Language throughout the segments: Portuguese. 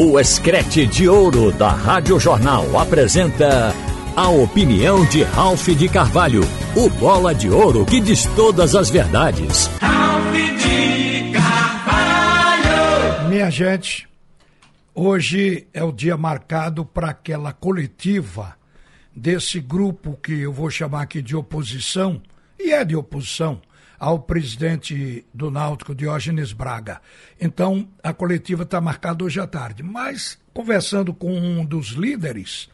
O Escrete de Ouro da Rádio Jornal apresenta a opinião de Ralph de Carvalho, o bola de ouro que diz todas as verdades. Ralph de Carvalho! Minha gente, hoje é o dia marcado para aquela coletiva desse grupo que eu vou chamar aqui de oposição, e é de oposição, ao presidente do Náutico, Diógenes Braga. Então, a coletiva está marcada hoje à tarde. Mas, conversando com um dos líderes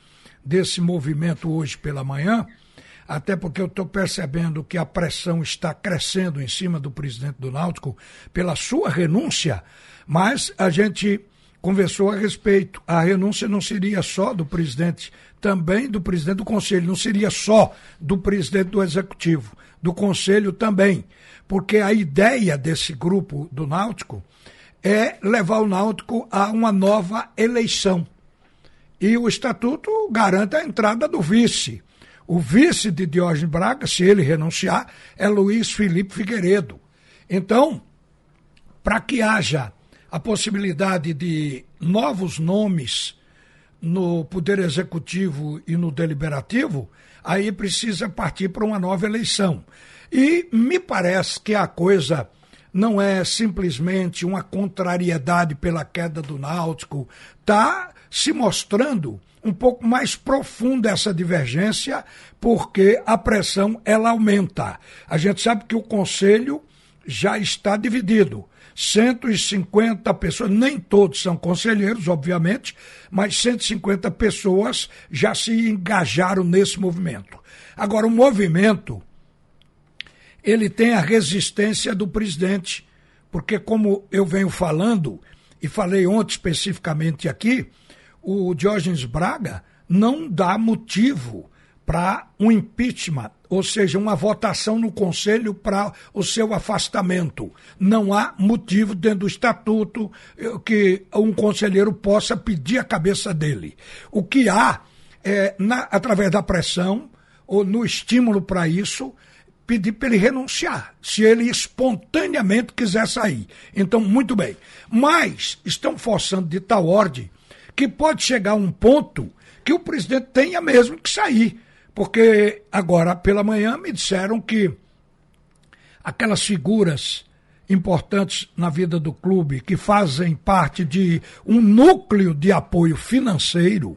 desse movimento hoje pela manhã, até porque eu estou percebendo que a pressão está crescendo em cima do presidente do Náutico pela sua renúncia, mas a gente conversou a respeito. A renúncia não seria só do presidente, também do presidente do conselho, não seria só do presidente do executivo, do conselho também. Porque a ideia desse grupo do Náutico é levar o Náutico a uma nova eleição. E o estatuto garante a entrada do vice. O vice de Diógenes Braga, se ele renunciar, é Luiz Felipe Figueiredo. Então, para que haja a possibilidade de novos nomes no Poder Executivo e no Deliberativo, aí precisa partir para uma nova eleição. E me parece que a coisa não é simplesmente uma contrariedade pela queda do Náutico, está se mostrando um pouco mais profunda essa divergência, porque a pressão ela aumenta. A gente sabe que o Conselho já está dividido. 150 pessoas, nem todos são conselheiros, obviamente, mas 150 pessoas já se engajaram nesse movimento. Agora, o movimento, ele tem a resistência do presidente, porque como eu venho falando, e falei ontem especificamente aqui, o Diógenes Braga não dá motivo para um impeachment, ou seja, uma votação no Conselho para o seu afastamento. Não há motivo dentro do estatuto eh, que um conselheiro possa pedir a cabeça dele. O que há é, na, através da pressão ou no estímulo para isso, pedir para ele renunciar, se ele espontaneamente quiser sair. Então, muito bem. Mas estão forçando de tal ordem que pode chegar um ponto que o presidente tenha mesmo que sair porque agora pela manhã me disseram que aquelas figuras importantes na vida do clube que fazem parte de um núcleo de apoio financeiro,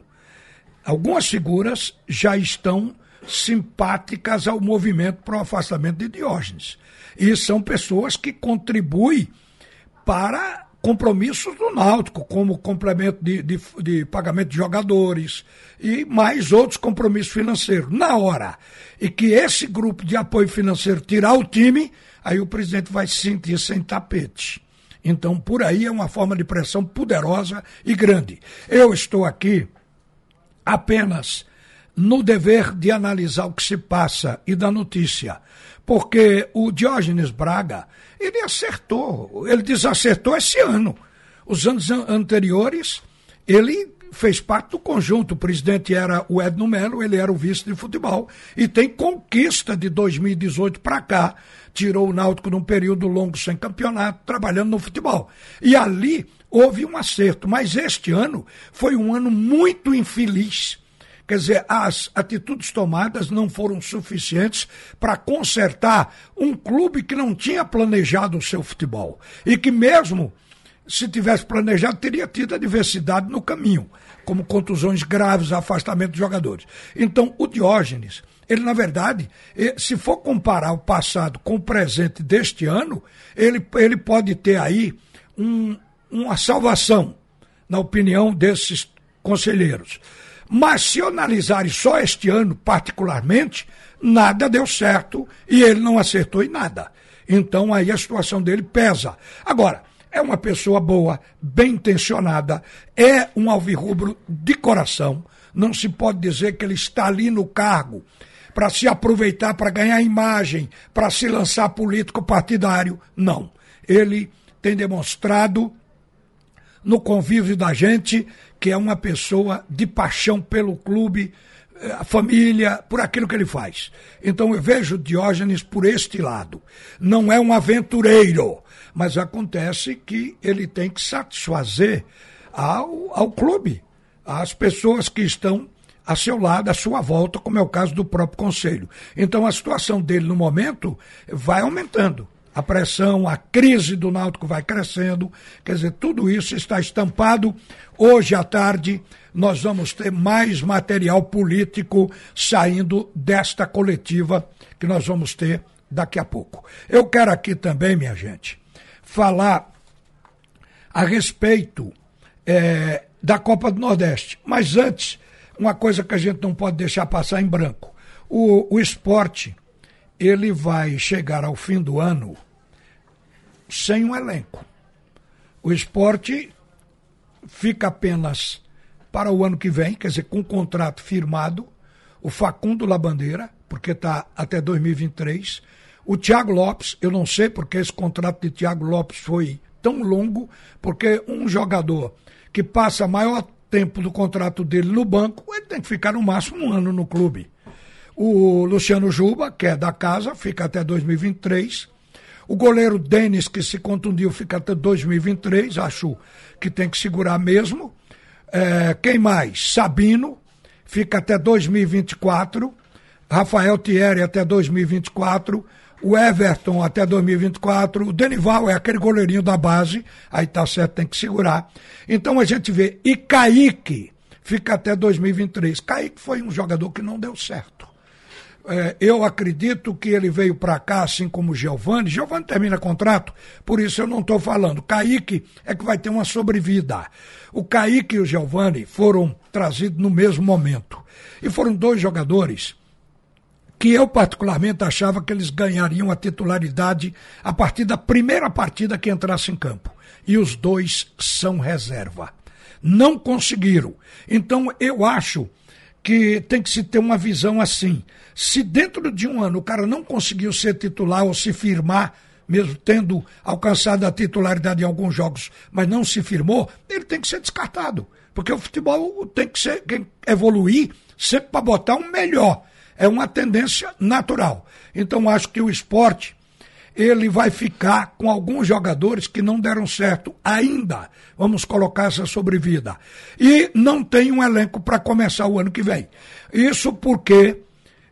algumas figuras já estão simpáticas ao movimento para o afastamento de Diógenes. E são pessoas que contribuem para compromissos do Náutico, como complemento de, de, de, pagamento de jogadores e mais outros compromissos financeiros. Na hora e que esse grupo de apoio financeiro tirar o time, aí o presidente vai se sentir sem tapete. Então, por aí é uma forma de pressão poderosa e grande. Eu estou aqui apenas no dever de analisar o que se passa e da notícia. Porque o Diógenes Braga, ele acertou, ele desacertou esse ano. Os anos anteriores, ele fez parte do conjunto. O presidente era o Edno Melo, ele era o vice de futebol. E tem conquista de 2018 para cá. Tirou o Náutico num período longo sem campeonato, trabalhando no futebol. E ali houve um acerto. Mas este ano foi um ano muito infeliz Quer dizer, as atitudes tomadas não foram suficientes para consertar um clube que não tinha planejado o seu futebol. E que, mesmo se tivesse planejado, teria tido a diversidade no caminho, como contusões graves, afastamento de jogadores. Então, o Diógenes, ele, na verdade, se for comparar o passado com o presente deste ano, ele, ele pode ter aí um, uma salvação, na opinião desses conselheiros. Mas se analisarem só este ano, particularmente, nada deu certo e ele não acertou em nada. Então aí a situação dele pesa. Agora, é uma pessoa boa, bem intencionada, é um alvirrubro de coração. Não se pode dizer que ele está ali no cargo para se aproveitar, para ganhar imagem, para se lançar político partidário. Não. Ele tem demonstrado no convívio da gente que é uma pessoa de paixão pelo clube, eh, a família, por aquilo que ele faz. Então eu vejo Diógenes por este lado. Não é um aventureiro, mas acontece que ele tem que satisfazer ao, ao clube, às pessoas que estão a seu lado, à sua volta, como é o caso do próprio Conselho. Então a situação dele no momento vai aumentando. A pressão, a crise do Náutico vai crescendo, quer dizer, tudo isso está estampado. Hoje à tarde nós vamos ter mais material político saindo desta coletiva que nós vamos ter daqui a pouco. Eu quero aqui também, minha gente, falar a respeito é, da Copa do Nordeste. Mas antes, uma coisa que a gente não pode deixar passar em branco. O, o esporte, ele vai chegar ao fim do ano sem um elenco. O esporte fica apenas para o ano que vem, quer dizer, com um contrato firmado, o Facundo Labandeira, porque está até 2023, o Thiago Lopes, eu não sei porque esse contrato de Thiago Lopes foi tão longo, porque um jogador que passa maior tempo do contrato dele no banco, ele tem que ficar no máximo um ano no clube. O Luciano Juba, que é da casa, fica até 2023. O goleiro Denis, que se contundiu, fica até 2023. Acho que tem que segurar mesmo. É, quem mais? Sabino, fica até 2024. Rafael Thierry até 2024 o Everton até 2024, o Denival é aquele goleirinho da base, aí tá certo, tem que segurar. Então a gente vê, e Kaique fica até 2023. Kaique foi um jogador que não deu certo. É, eu acredito que ele veio para cá, assim como Giovanni. Giovanni termina contrato, por isso eu não estou falando. Kaique é que vai ter uma sobrevida. O Kaique e o Giovanni foram trazidos no mesmo momento. E foram dois jogadores que eu particularmente achava que eles ganhariam a titularidade a partir da primeira partida que entrasse em campo. E os dois são reserva. Não conseguiram. Então eu acho que tem que se ter uma visão assim. Se dentro de um ano o cara não conseguiu ser titular ou se firmar, mesmo tendo alcançado a titularidade em alguns jogos, mas não se firmou, ele tem que ser descartado. Porque o futebol tem que ser, evoluir sempre para botar um melhor é uma tendência natural. Então acho que o esporte ele vai ficar com alguns jogadores que não deram certo ainda. Vamos colocar essa sobrevida. E não tem um elenco para começar o ano que vem. Isso porque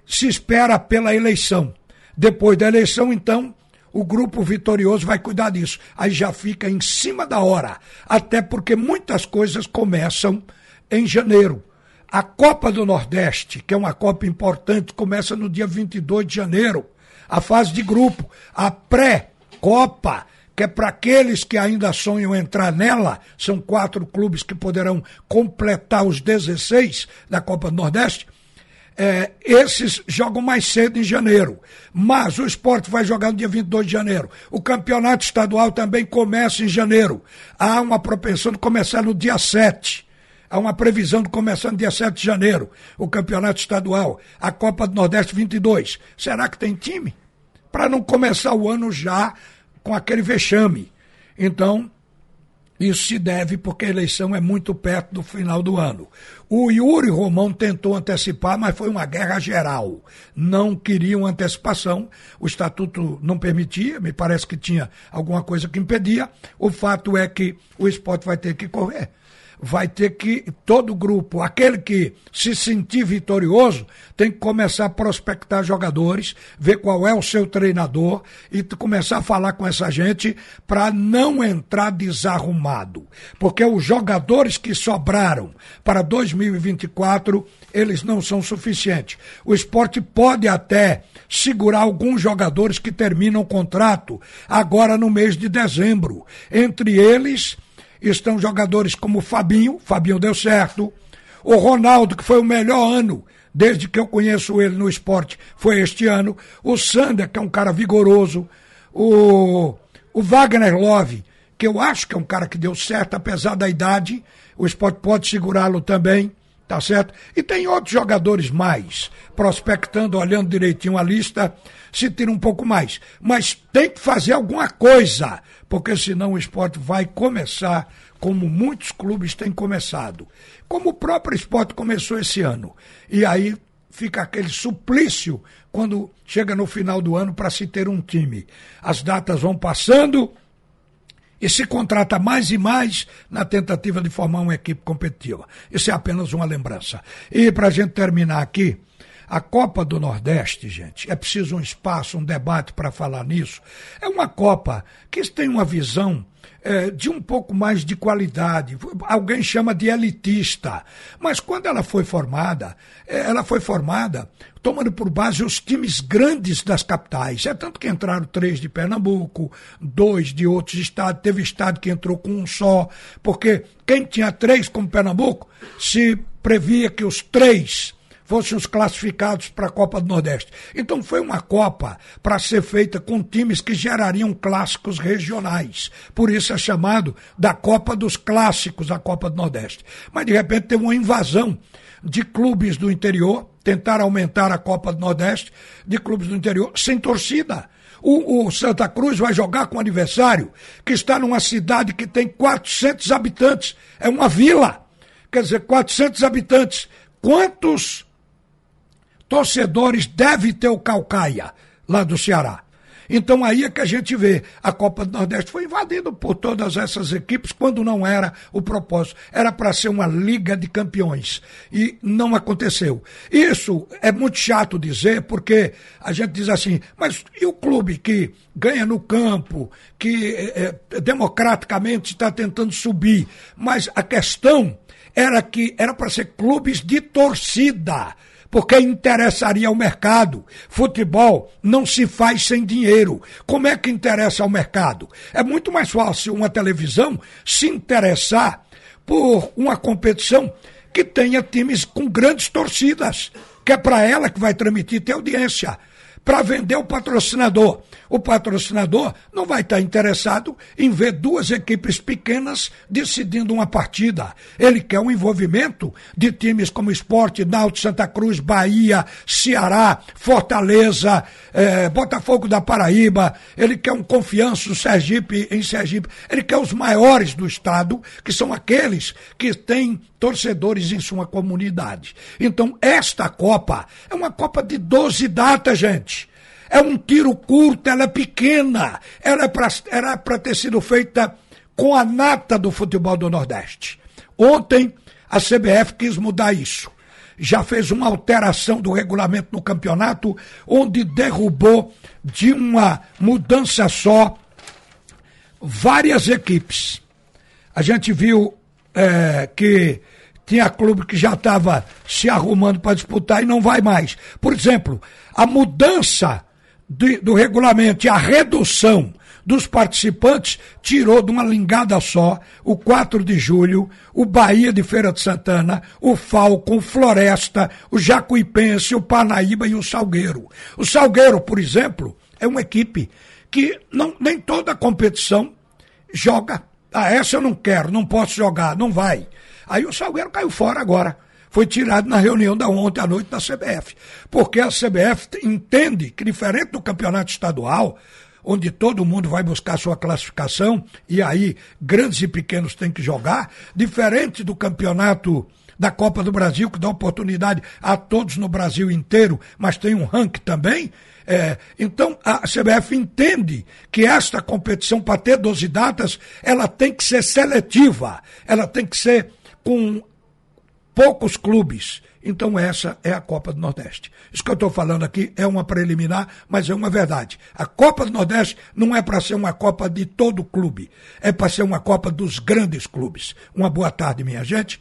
se espera pela eleição. Depois da eleição, então, o grupo vitorioso vai cuidar disso. Aí já fica em cima da hora. Até porque muitas coisas começam em janeiro. A Copa do Nordeste, que é uma Copa importante, começa no dia 22 de janeiro. A fase de grupo, a pré-Copa, que é para aqueles que ainda sonham entrar nela, são quatro clubes que poderão completar os 16 da Copa do Nordeste. É, esses jogam mais cedo em janeiro, mas o esporte vai jogar no dia 22 de janeiro. O campeonato estadual também começa em janeiro. Há uma propensão de começar no dia 7. Há uma previsão de começar no dia 7 de janeiro, o campeonato estadual, a Copa do Nordeste 22. Será que tem time? Para não começar o ano já com aquele vexame. Então, isso se deve porque a eleição é muito perto do final do ano. O Yuri Romão tentou antecipar, mas foi uma guerra geral. Não queriam antecipação, o estatuto não permitia, me parece que tinha alguma coisa que impedia. O fato é que o esporte vai ter que correr vai ter que, todo grupo, aquele que se sentir vitorioso, tem que começar a prospectar jogadores, ver qual é o seu treinador e começar a falar com essa gente para não entrar desarrumado. Porque os jogadores que sobraram para 2024, eles não são suficientes. O esporte pode até segurar alguns jogadores que terminam o contrato agora no mês de dezembro. Entre eles estão jogadores como o Fabinho, Fabinho deu certo, o Ronaldo, que foi o melhor ano desde que eu conheço ele no esporte, foi este ano, o Sander, que é um cara vigoroso, o, o Wagner Love, que eu acho que é um cara que deu certo, apesar da idade, o esporte pode segurá-lo também, tá certo? E tem outros jogadores mais, prospectando, olhando direitinho a lista, se tira um pouco mais. Mas tem que fazer alguma coisa, porque senão o esporte vai começar como muitos clubes têm começado. Como o próprio esporte começou esse ano. E aí fica aquele suplício quando chega no final do ano para se ter um time. As datas vão passando e se contrata mais e mais na tentativa de formar uma equipe competitiva. Isso é apenas uma lembrança. E para a gente terminar aqui, a Copa do Nordeste, gente, é preciso um espaço, um debate para falar nisso. É uma Copa que tem uma visão é, de um pouco mais de qualidade. Alguém chama de elitista. Mas quando ela foi formada, é, ela foi formada tomando por base os times grandes das capitais. É tanto que entraram três de Pernambuco, dois de outros estados, teve estado que entrou com um só, porque quem tinha três como Pernambuco, se previa que os três fossem os classificados para a Copa do Nordeste. Então foi uma Copa para ser feita com times que gerariam clássicos regionais. Por isso é chamado da Copa dos Clássicos, a Copa do Nordeste. Mas de repente teve uma invasão de clubes do interior, tentar aumentar a Copa do Nordeste, de clubes do interior, sem torcida. O, o, Santa Cruz vai jogar com um adversário que está numa cidade que tem 400 habitantes. É uma vila. Quer dizer, 400 habitantes. Quantos torcedores deve ter o Calcaia, lá do Ceará. Então aí é que a gente vê, a Copa do Nordeste foi invadida por todas essas equipes quando não era o propósito. Era para ser uma liga de campeões. E não aconteceu. Isso é muito chato dizer, porque a gente diz assim, mas e o clube que ganha no campo, que é, democraticamente está tentando subir? Mas a questão era que era para ser clubes de torcida porque interessaria ao mercado. Futebol não se faz sem dinheiro. Como é que interessa ao mercado? É muito mais fácil uma televisão se interessar por uma competição que tenha times com grandes torcidas, que é para ela que vai transmitir ter audiência para vender o patrocinador. O patrocinador não vai estar interessado em ver duas equipes pequenas decidindo uma partida. Ele quer um envolvimento de times como Esporte, Náutico, Santa Cruz, Bahia, Ceará, Fortaleza, eh, Botafogo da Paraíba. Ele quer um confiança Sergipe, em Sergipe. Ele quer os maiores do estado, que são aqueles que têm torcedores em sua comunidade. Então, esta Copa é uma Copa de 12 datas, gente. É um tiro curto, ela é pequena. Ela é pra, era para ter sido feita com a nata do futebol do Nordeste. Ontem, a CBF quis mudar isso. Já fez uma alteração do regulamento no campeonato, onde derrubou de uma mudança só várias equipes. A gente viu é, que tinha clube que já estava se arrumando para disputar e não vai mais. Por exemplo, a mudança de, do regulamento e a redução dos participantes tirou de uma lingada só o 4 de julho, o Bahia de Feira de Santana, o Falcon, o Floresta, o Jacuipense, o Panaíba e o Salgueiro. O Salgueiro, por exemplo, é uma equipe que não, nem toda competição joga. Ah, essa eu não quero, não posso jogar, não vai. Aí o Salgueiro caiu fora agora. Foi tirado na reunião da ontem à noite da CBF. Porque a CBF entende que, diferente do campeonato estadual, onde todo mundo vai buscar sua classificação, e aí grandes e pequenos têm que jogar, diferente do campeonato da Copa do Brasil, que dá oportunidade a todos no Brasil inteiro, mas tem um ranking também. É, então a CBF entende que esta competição, para ter 12 datas, ela tem que ser seletiva, ela tem que ser com poucos clubes. Então essa é a Copa do Nordeste. Isso que eu estou falando aqui é uma preliminar, mas é uma verdade. A Copa do Nordeste não é para ser uma Copa de todo clube, é para ser uma Copa dos grandes clubes. Uma boa tarde, minha gente.